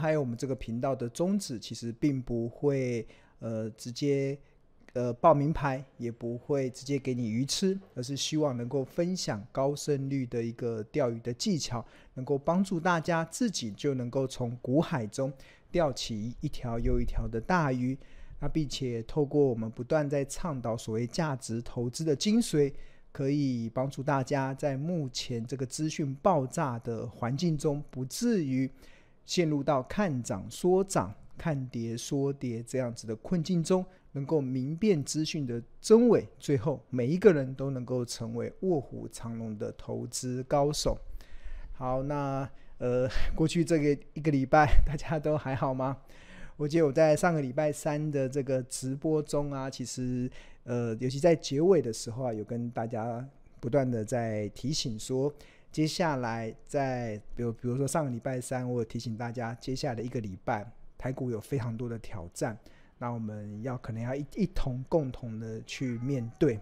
还有我们这个频道的宗旨，其实并不会呃直接呃报名牌，也不会直接给你鱼吃，而是希望能够分享高胜率的一个钓鱼的技巧，能够帮助大家自己就能够从股海中钓起一条又一条的大鱼。那并且透过我们不断在倡导所谓价值投资的精髓，可以帮助大家在目前这个资讯爆炸的环境中，不至于陷入到看涨说涨、看跌说跌这样子的困境中，能够明辨资讯的真伪，最后每一个人都能够成为卧虎藏龙的投资高手。好，那呃，过去这个一个礼拜，大家都还好吗？我记得我在上个礼拜三的这个直播中啊，其实呃，尤其在结尾的时候啊，有跟大家不断的在提醒说，接下来在比如比如说上个礼拜三，我有提醒大家，接下来的一个礼拜台股有非常多的挑战，那我们要可能要一一同共同的去面对。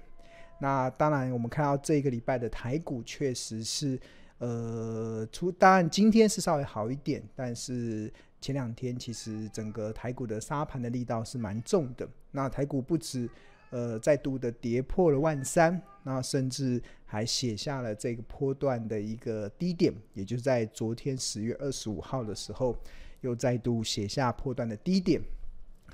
那当然，我们看到这一个礼拜的台股确实是呃，出当然今天是稍微好一点，但是。前两天其实整个台股的杀盘的力道是蛮重的，那台股不止呃再度的跌破了万三，那甚至还写下了这个波段的一个低点，也就是在昨天十月二十五号的时候，又再度写下波段的低点。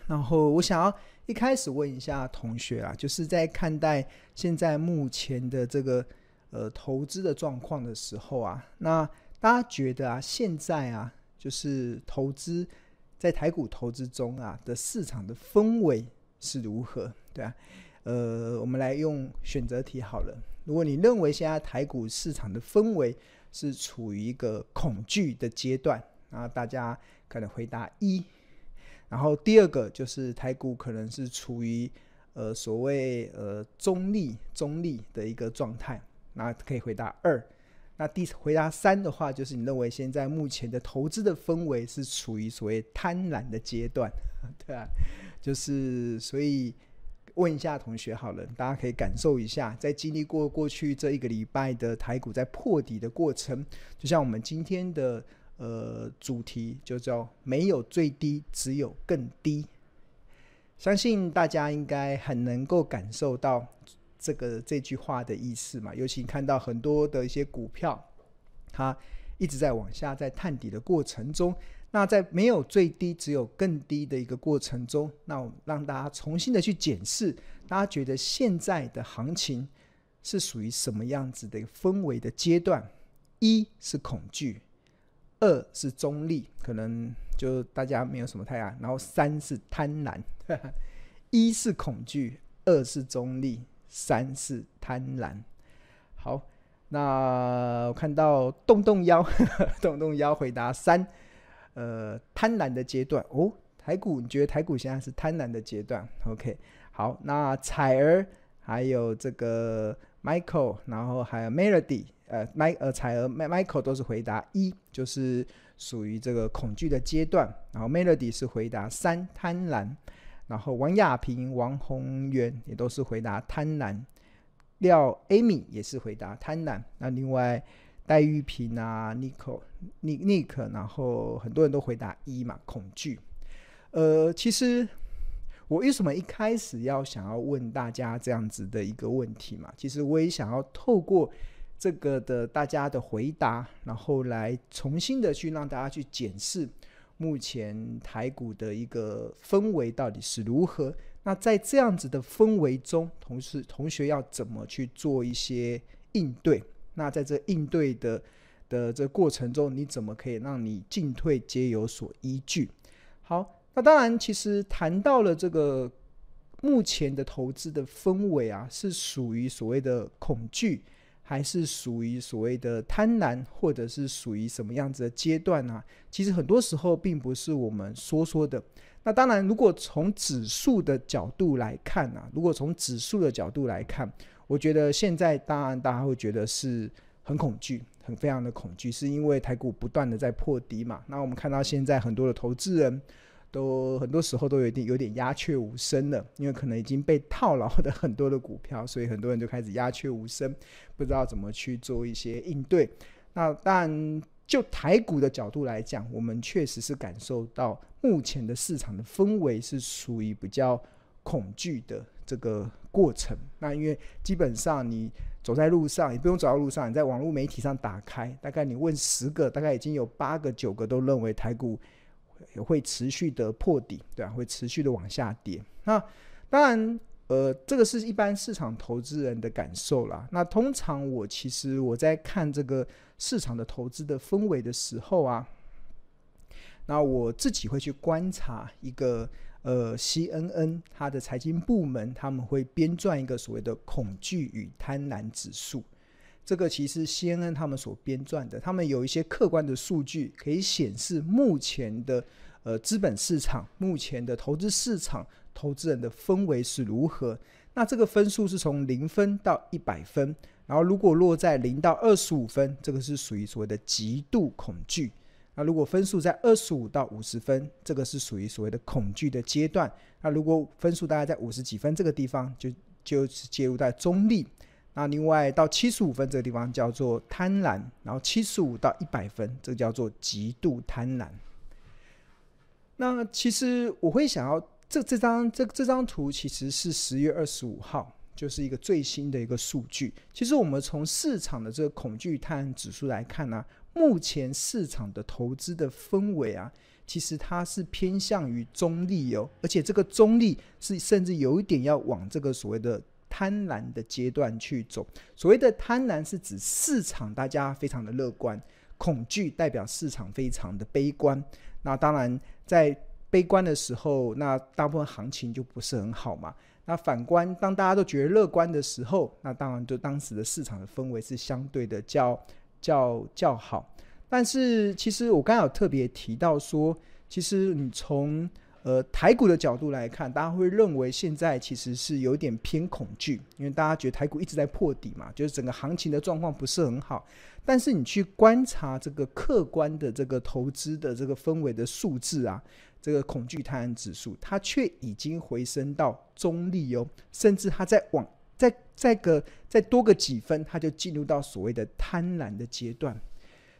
然后我想要一开始问一下同学啊，就是在看待现在目前的这个呃投资的状况的时候啊，那大家觉得啊现在啊？就是投资在台股投资中啊的市场的氛围是如何？对啊，呃，我们来用选择题好了。如果你认为现在台股市场的氛围是处于一个恐惧的阶段，那大家可能回答一。然后第二个就是台股可能是处于呃所谓呃中立中立的一个状态，那可以回答二。那第回答三的话，就是你认为现在目前的投资的氛围是处于所谓贪婪的阶段，对啊，就是所以问一下同学好了，大家可以感受一下，在经历过过去这一个礼拜的台股在破底的过程，就像我们今天的呃主题就叫没有最低，只有更低，相信大家应该很能够感受到。这个这句话的意思嘛，尤其看到很多的一些股票，它一直在往下，在探底的过程中，那在没有最低，只有更低的一个过程中，那我让大家重新的去检视，大家觉得现在的行情是属于什么样子的一个氛围的阶段？一是恐惧，二是中立，可能就大家没有什么太大，然后三是贪婪，一是恐惧，二是中立。三是贪婪，好，那我看到动动腰，动动腰回答三，呃，贪婪的阶段哦，台股你觉得台股现在是贪婪的阶段？OK，好，那彩儿还有这个 Michael，然后还有 Melody，呃，麦呃彩儿 Michael 都是回答一，就是属于这个恐惧的阶段，然后 Melody 是回答三贪婪。然后王亚平、王宏源也都是回答贪婪，廖 Amy 也是回答贪婪。那另外戴玉平啊、Nico、Nick，然后很多人都回答一嘛，恐惧。呃，其实我为什么一开始要想要问大家这样子的一个问题嘛？其实我也想要透过这个的大家的回答，然后来重新的去让大家去检视。目前台股的一个氛围到底是如何？那在这样子的氛围中，同时同学要怎么去做一些应对？那在这应对的的这过程中，你怎么可以让你进退皆有所依据？好，那当然，其实谈到了这个目前的投资的氛围啊，是属于所谓的恐惧。还是属于所谓的贪婪，或者是属于什么样子的阶段呢？其实很多时候并不是我们说说的。那当然，如果从指数的角度来看呢，如果从指数的角度来看，我觉得现在当然大家会觉得是很恐惧，很非常的恐惧，是因为台股不断的在破底嘛。那我们看到现在很多的投资人。都很多时候都有点有点鸦雀无声了，因为可能已经被套牢的很多的股票，所以很多人就开始鸦雀无声，不知道怎么去做一些应对。那当然，就台股的角度来讲，我们确实是感受到目前的市场的氛围是属于比较恐惧的这个过程。那因为基本上你走在路上，也不用走到路上，你在网络媒体上打开，大概你问十个，大概已经有八个九个都认为台股会持续的破底，对啊，会持续的往下跌。那当然。呃，这个是一般市场投资人的感受啦。那通常我其实我在看这个市场的投资的氛围的时候啊，那我自己会去观察一个呃 CNN 它的财经部门他们会编撰一个所谓的恐惧与贪婪指数。这个其实 CNN 他们所编撰的，他们有一些客观的数据可以显示目前的呃资本市场、目前的投资市场。投资人的氛围是如何？那这个分数是从零分到一百分，然后如果落在零到二十五分，这个是属于所谓的极度恐惧。那如果分数在二十五到五十分，这个是属于所谓的恐惧的阶段。那如果分数大概在五十几分这个地方，就就是介入在中立。那另外到七十五分这个地方叫做贪婪，然后七十五到一百分，这个叫做极度贪婪。那其实我会想要。这这张这这张图其实是十月二十五号，就是一个最新的一个数据。其实我们从市场的这个恐惧贪婪指数来看呢、目前市场的投资的氛围啊，其实它是偏向于中立哦，而且这个中立是甚至有一点要往这个所谓的贪婪的阶段去走。所谓的贪婪是指市场大家非常的乐观，恐惧代表市场非常的悲观。那当然在悲观的时候，那大部分行情就不是很好嘛。那反观，当大家都觉得乐观的时候，那当然就当时的市场的氛围是相对的较较较好。但是，其实我刚才有特别提到说，其实你从呃台股的角度来看，大家会认为现在其实是有点偏恐惧，因为大家觉得台股一直在破底嘛，就是整个行情的状况不是很好。但是你去观察这个客观的这个投资的这个氛围的数字啊。这个恐惧贪婪指数，它却已经回升到中立哦，甚至它在往再再个再多个几分，它就进入到所谓的贪婪的阶段。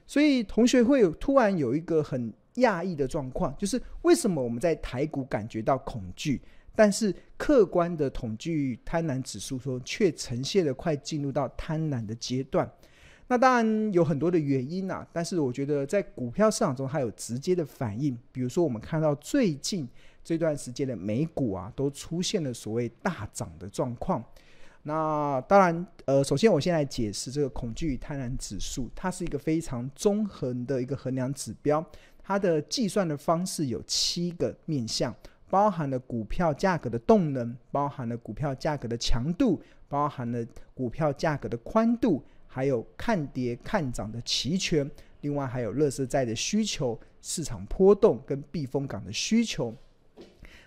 所以同学会有突然有一个很讶异的状况，就是为什么我们在台股感觉到恐惧，但是客观的恐惧贪婪指数说却呈现了快进入到贪婪的阶段。那当然有很多的原因啊，但是我觉得在股票市场中它有直接的反应。比如说，我们看到最近这段时间的美股啊，都出现了所谓大涨的状况。那当然，呃，首先我先来解释这个恐惧与贪婪指数，它是一个非常综合的一个衡量指标。它的计算的方式有七个面向，包含了股票价格的动能，包含了股票价格的强度，包含了股票价格的宽度。还有看跌看涨的期权，另外还有乐色债的需求、市场波动跟避风港的需求。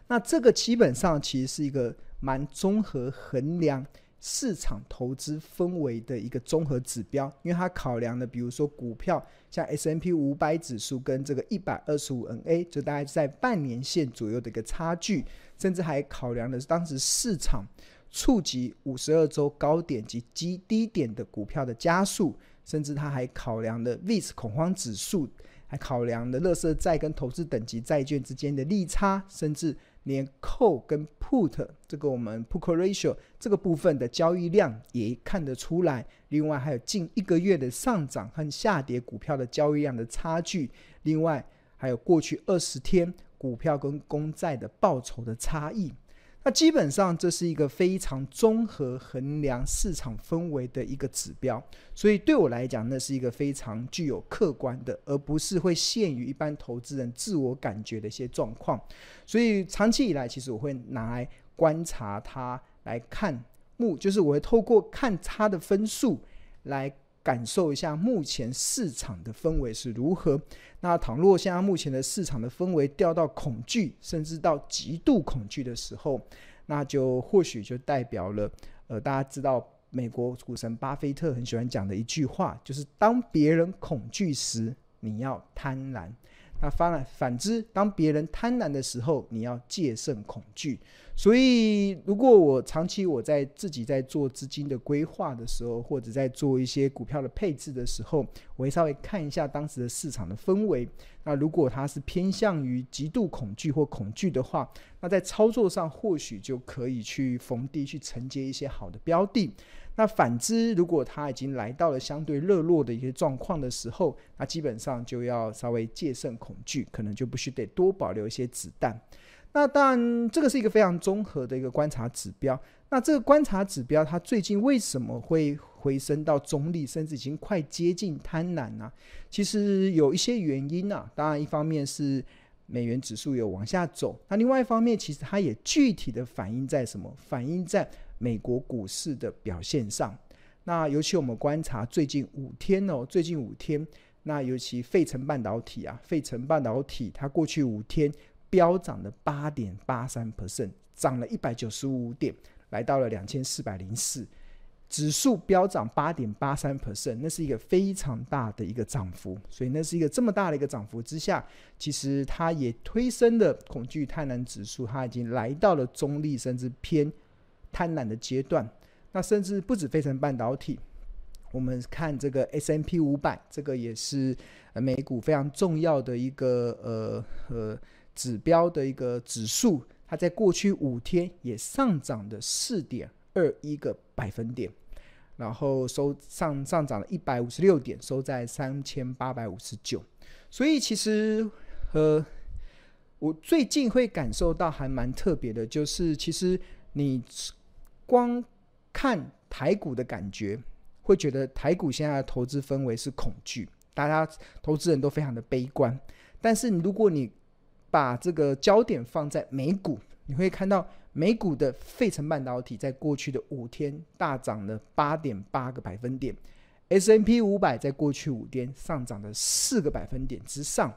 那这个基本上其实是一个蛮综合衡量市场投资氛围的一个综合指标，因为它考量的，比如说股票像 S&P 五百指数跟这个一百二十五 NA，就大概在半年线左右的一个差距，甚至还考量的是当时市场。触及五十二周高点及极低点的股票的加速，甚至它还考量了 VIX 恐慌指数，还考量了乐色债跟投资等级债券之间的利差，甚至连 call 跟 put 这个我们 put call ratio 这个部分的交易量也看得出来。另外还有近一个月的上涨和下跌股票的交易量的差距，另外还有过去二十天股票跟公债的报酬的差异。那基本上这是一个非常综合衡量市场氛围的一个指标，所以对我来讲，那是一个非常具有客观的，而不是会限于一般投资人自我感觉的一些状况。所以长期以来，其实我会拿来观察它来看，目就是我会透过看它的分数来。感受一下目前市场的氛围是如何。那倘若现在目前的市场的氛围掉到恐惧，甚至到极度恐惧的时候，那就或许就代表了，呃，大家知道美国股神巴菲特很喜欢讲的一句话，就是当别人恐惧时，你要贪婪；那反反之，当别人贪婪的时候，你要戒慎恐惧。所以，如果我长期我在自己在做资金的规划的时候，或者在做一些股票的配置的时候，我会稍微看一下当时的市场的氛围。那如果它是偏向于极度恐惧或恐惧的话，那在操作上或许就可以去逢低去承接一些好的标的。那反之，如果它已经来到了相对热络的一些状况的时候，那基本上就要稍微戒慎恐惧，可能就必须得多保留一些子弹。那当然，这个是一个非常综合的一个观察指标。那这个观察指标，它最近为什么会回升到中立，甚至已经快接近贪婪呢？其实有一些原因啊。当然，一方面是美元指数有往下走，那另外一方面，其实它也具体的反映在什么？反映在美国股市的表现上。那尤其我们观察最近五天哦，最近五天，那尤其费城半导体啊，费城半导体它过去五天。飙涨了八点八三 percent，涨了一百九十五点，来到了两千四百零四，指数飙涨八点八三 percent，那是一个非常大的一个涨幅。所以那是一个这么大的一个涨幅之下，其实它也推升了恐惧贪婪指数，它已经来到了中立甚至偏贪婪的阶段。那甚至不止飞城半导体，我们看这个 S&P 五百，这个也是美股非常重要的一个呃呃。指标的一个指数，它在过去五天也上涨了四点二一个百分点，然后收上上涨了一百五十六点，收在三千八百五十九。所以其实，呃，我最近会感受到还蛮特别的，就是其实你光看台股的感觉，会觉得台股现在的投资氛围是恐惧，大家投资人都非常的悲观。但是如果你把这个焦点放在美股，你会看到美股的费城半导体在过去的五天大涨了八点八个百分点，S n P 五百在过去五天上涨了四个百分点之上，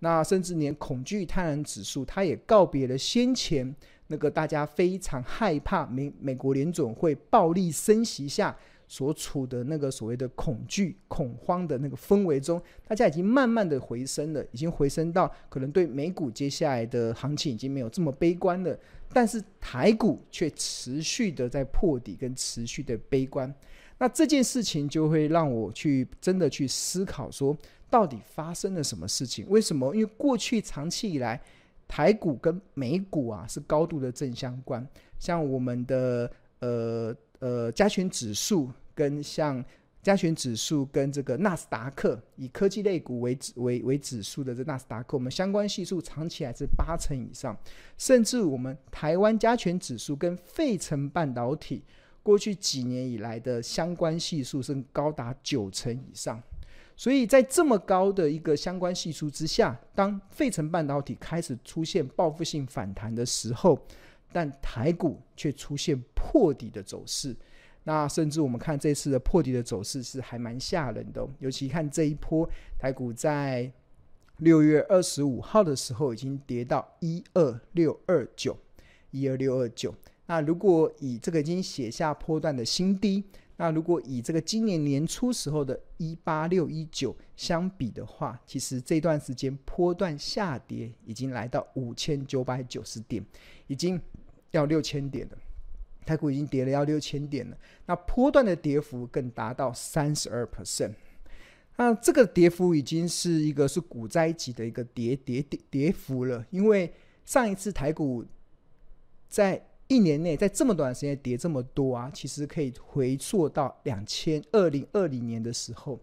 那甚至连恐惧贪婪指数，它也告别了先前那个大家非常害怕美美国联总会暴力升息下。所处的那个所谓的恐惧、恐慌的那个氛围中，大家已经慢慢的回升了，已经回升到可能对美股接下来的行情已经没有这么悲观了。但是台股却持续的在破底跟持续的悲观，那这件事情就会让我去真的去思考说，到底发生了什么事情？为什么？因为过去长期以来，台股跟美股啊是高度的正相关，像我们的呃。呃，加权指数跟像加权指数跟这个纳斯达克，以科技类股为指为为指数的这纳斯达克，我们相关系数长期还是八成以上，甚至我们台湾加权指数跟费城半导体过去几年以来的相关系数是高达九成以上，所以在这么高的一个相关系数之下，当费城半导体开始出现报复性反弹的时候。但台股却出现破底的走势，那甚至我们看这次的破底的走势是还蛮吓人的。尤其看这一波台股在六月二十五号的时候已经跌到一二六二九，一二六二九。那如果以这个已经写下波段的新低，那如果以这个今年年初时候的一八六一九相比的话，其实这段时间波段下跌已经来到五千九百九十点，已经。要六千点了，台股已经跌了要六千点了。那波段的跌幅更达到三十二 percent，那这个跌幅已经是一个是股灾级的一个跌跌跌跌幅了。因为上一次台股在一年内在这么短时间跌这么多啊，其实可以回溯到两千二零二零年的时候，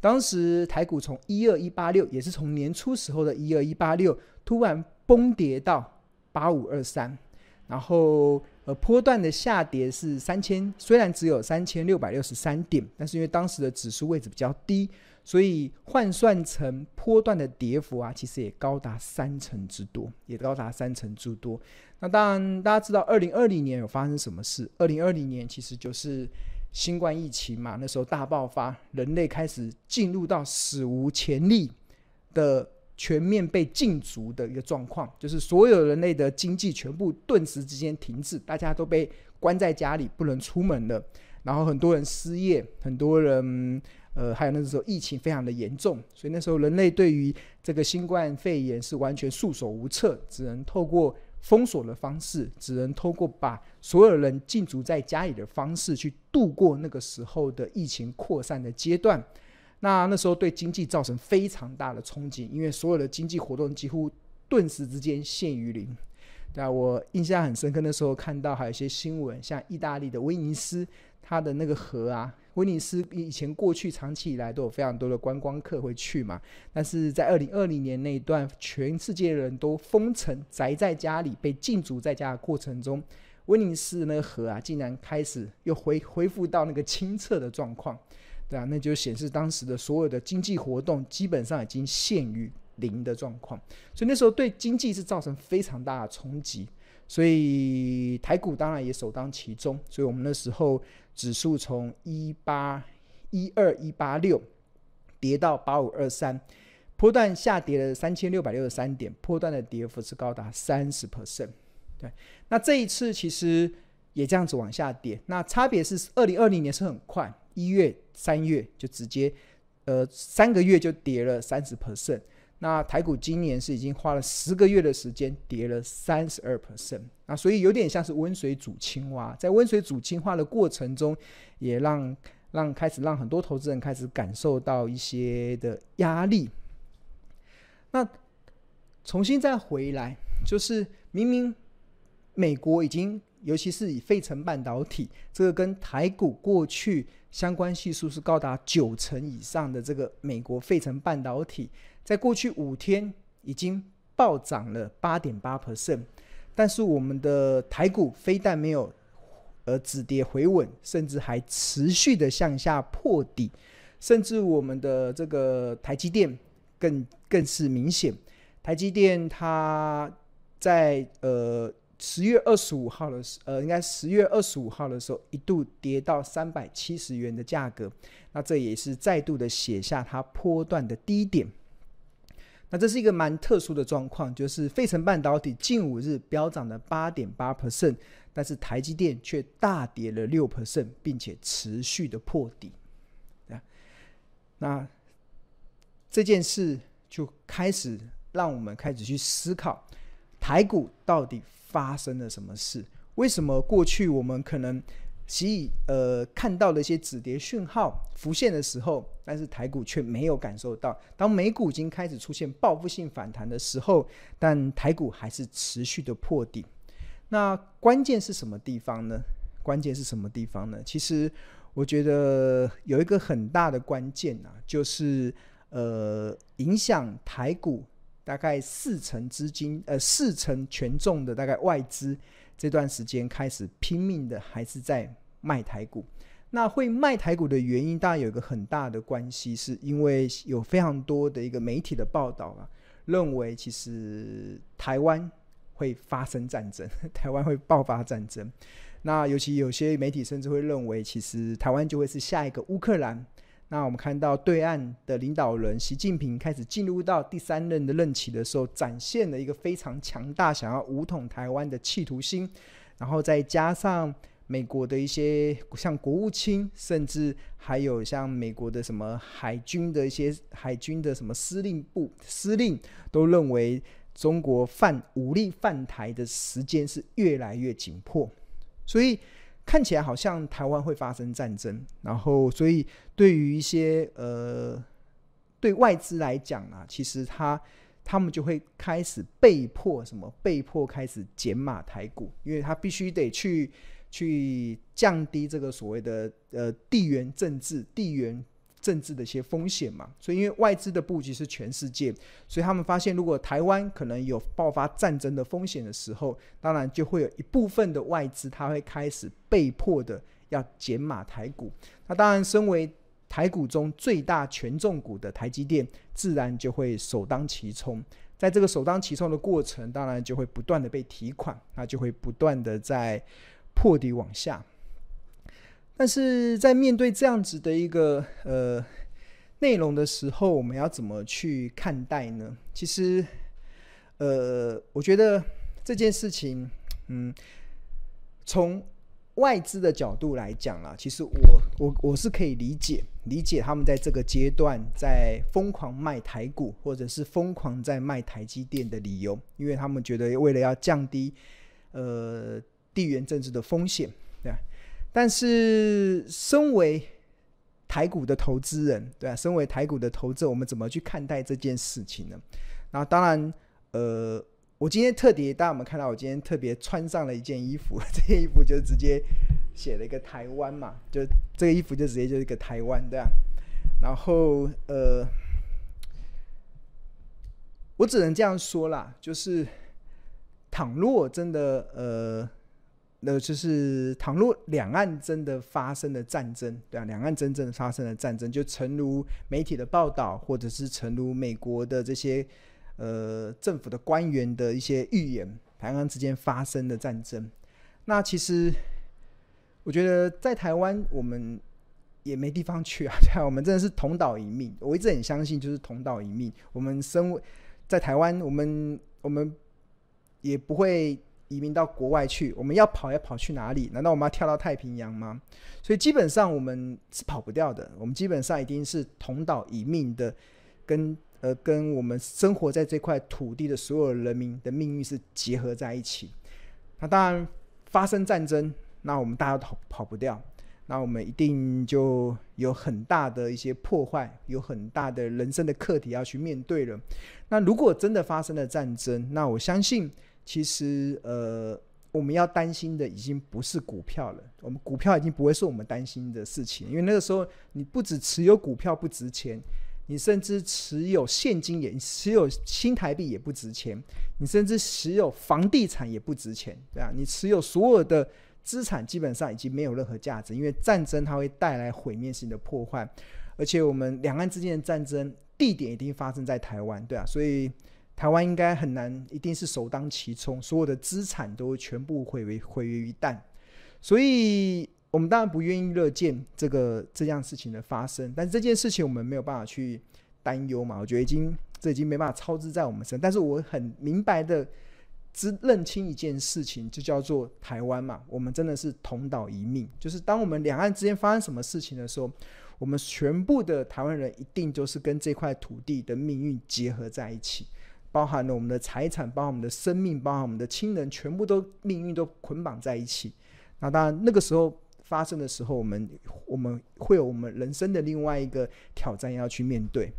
当时台股从一二一八六，也是从年初时候的一二一八六，突然崩跌到八五二三。然后，呃，波段的下跌是三千，虽然只有三千六百六十三点，但是因为当时的指数位置比较低，所以换算成波段的跌幅啊，其实也高达三成之多，也高达三成之多。那当然，大家知道二零二零年有发生什么事？二零二零年其实就是新冠疫情嘛，那时候大爆发，人类开始进入到史无前例的。全面被禁足的一个状况，就是所有人类的经济全部顿时之间停滞，大家都被关在家里，不能出门了。然后很多人失业，很多人呃，还有那时候疫情非常的严重，所以那时候人类对于这个新冠肺炎是完全束手无策，只能透过封锁的方式，只能透过把所有人禁足在家里的方式去度过那个时候的疫情扩散的阶段。那那时候对经济造成非常大的冲击，因为所有的经济活动几乎顿时之间陷于零。对啊，我印象很深刻，那时候看到还有一些新闻，像意大利的威尼斯，它的那个河啊，威尼斯以前过去长期以来都有非常多的观光客会去嘛，但是在二零二零年那一段，全世界的人都封城宅在家里，被禁足在家的过程中，威尼斯那个河啊，竟然开始又恢恢复到那个清澈的状况，对啊，那就显示当时的所有的经济活动基本上已经陷于零的状况，所以那时候对经济是造成非常大的冲击，所以台股当然也首当其冲。所以我们那时候指数从一八一二一八六跌到八五二三，波段下跌了三千六百六十三点，波段的跌幅是高达三十 percent。对，那这一次其实也这样子往下跌，那差别是二零二零年是很快，一月三月就直接呃三个月就跌了三十 percent。那台股今年是已经花了十个月的时间，跌了三十二 percent，那所以有点像是温水煮青蛙，在温水煮青蛙的过程中，也让让开始让很多投资人开始感受到一些的压力。那重新再回来，就是明明美国已经，尤其是以费城半导体这个跟台股过去相关系数是高达九成以上的这个美国费城半导体。在过去五天已经暴涨了八点八 percent，但是我们的台股非但没有呃止跌回稳，甚至还持续的向下破底，甚至我们的这个台积电更更是明显。台积电它在呃十月二十五号的时呃应该十月二十五号的时候一度跌到三百七十元的价格，那这也是再度的写下它波段的低点。那这是一个蛮特殊的状况，就是费城半导体近五日飙涨了八点八 percent，但是台积电却大跌了六 percent，并且持续的破底。那这件事就开始让我们开始去思考，台股到底发生了什么事？为什么过去我们可能？其呃看到的一些止跌讯号浮现的时候，但是台股却没有感受到。当美股已经开始出现报复性反弹的时候，但台股还是持续的破底。那关键是什么地方呢？关键是什么地方呢？其实我觉得有一个很大的关键啊，就是呃影响台股大概四成资金，呃四成权重的大概外资这段时间开始拼命的还是在。卖台股，那会卖台股的原因，当然有一个很大的关系，是因为有非常多的一个媒体的报道啊，认为其实台湾会发生战争，台湾会爆发战争。那尤其有些媒体甚至会认为，其实台湾就会是下一个乌克兰。那我们看到对岸的领导人习近平开始进入到第三任的任期的时候，展现了一个非常强大想要武统台湾的企图心，然后再加上。美国的一些像国务卿，甚至还有像美国的什么海军的一些海军的什么司令部司令，都认为中国犯武力犯台的时间是越来越紧迫，所以看起来好像台湾会发生战争。然后，所以对于一些呃对外资来讲啊，其实他他们就会开始被迫什么被迫开始减码台股，因为他必须得去。去降低这个所谓的呃地缘政治、地缘政治的一些风险嘛，所以因为外资的布局是全世界，所以他们发现如果台湾可能有爆发战争的风险的时候，当然就会有一部分的外资他会开始被迫的要减码台股。那当然，身为台股中最大权重股的台积电，自然就会首当其冲。在这个首当其冲的过程，当然就会不断的被提款，那就会不断的在。破底往下，但是在面对这样子的一个呃内容的时候，我们要怎么去看待呢？其实，呃，我觉得这件事情，嗯，从外资的角度来讲啦，其实我我我是可以理解理解他们在这个阶段在疯狂卖台股，或者是疯狂在卖台积电的理由，因为他们觉得为了要降低呃地缘政治的风险，对吧？但是身为台股的投资人，对吧？身为台股的投资者，我们怎么去看待这件事情呢？然后当然，呃。我今天特别，大家有没有看到？我今天特别穿上了一件衣服，这件衣服就直接写了一个台湾嘛，就这个衣服就直接就是一个台湾，对啊。然后呃，我只能这样说啦，就是倘若真的呃，那就是倘若两岸真的发生了战争，对啊，两岸真正发生了战争，就诚如媒体的报道，或者是诚如美国的这些。呃，政府的官员的一些预言，台湾之间发生的战争，那其实我觉得在台湾我们也没地方去啊，对啊，我们真的是同岛一命。我一直很相信，就是同岛一命。我们生在台湾，我们我们也不会移民到国外去。我们要跑要跑去哪里？难道我们要跳到太平洋吗？所以基本上我们是跑不掉的。我们基本上一定是同岛一命的，跟。呃，跟我们生活在这块土地的所有人民的命运是结合在一起。那当然发生战争，那我们大家都跑跑不掉，那我们一定就有很大的一些破坏，有很大的人生的课题要去面对了。那如果真的发生了战争，那我相信其实呃，我们要担心的已经不是股票了，我们股票已经不会是我们担心的事情，因为那个时候你不只持有股票不值钱。你甚至持有现金也持有新台币也不值钱，你甚至持有房地产也不值钱，对啊，你持有所有的资产基本上已经没有任何价值，因为战争它会带来毁灭性的破坏，而且我们两岸之间的战争地点一定发生在台湾，对啊，所以台湾应该很难，一定是首当其冲，所有的资产都全部毁为毁于一旦，所以。我们当然不愿意乐见这个这样事情的发生，但是这件事情我们没有办法去担忧嘛？我觉得已经这已经没办法操之在我们身。但是我很明白的知认清一件事情，就叫做台湾嘛，我们真的是同岛一命。就是当我们两岸之间发生什么事情的时候，我们全部的台湾人一定就是跟这块土地的命运结合在一起，包含了我们的财产，包含我们的生命，包含我们的亲人，全部都命运都捆绑在一起。那当然那个时候。发生的时候，我们我们会有我们人生的另外一个挑战要去面对。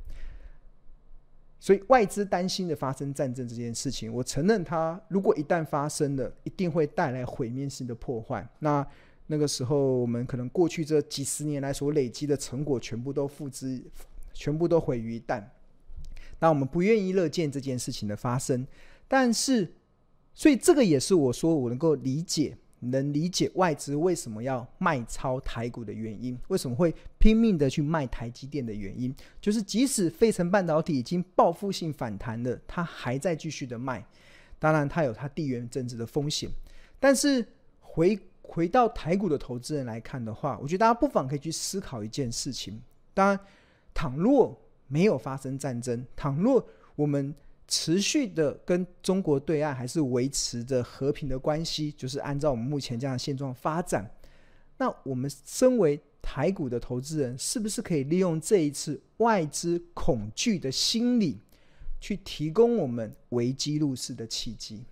所以外资担心的发生战争这件事情，我承认它如果一旦发生了，一定会带来毁灭性的破坏。那那个时候，我们可能过去这几十年来所累积的成果，全部都付之，全部都毁于一旦。那我们不愿意乐见这件事情的发生，但是，所以这个也是我说我能够理解。能理解外资为什么要卖超台股的原因，为什么会拼命的去卖台积电的原因，就是即使费城半导体已经报复性反弹了，它还在继续的卖。当然，它有它地缘政治的风险。但是回回到台股的投资人来看的话，我觉得大家不妨可以去思考一件事情：当然，倘若没有发生战争，倘若我们持续的跟中国对岸还是维持着和平的关系，就是按照我们目前这样的现状发展。那我们身为台股的投资人，是不是可以利用这一次外资恐惧的心理，去提供我们危机入市的契机？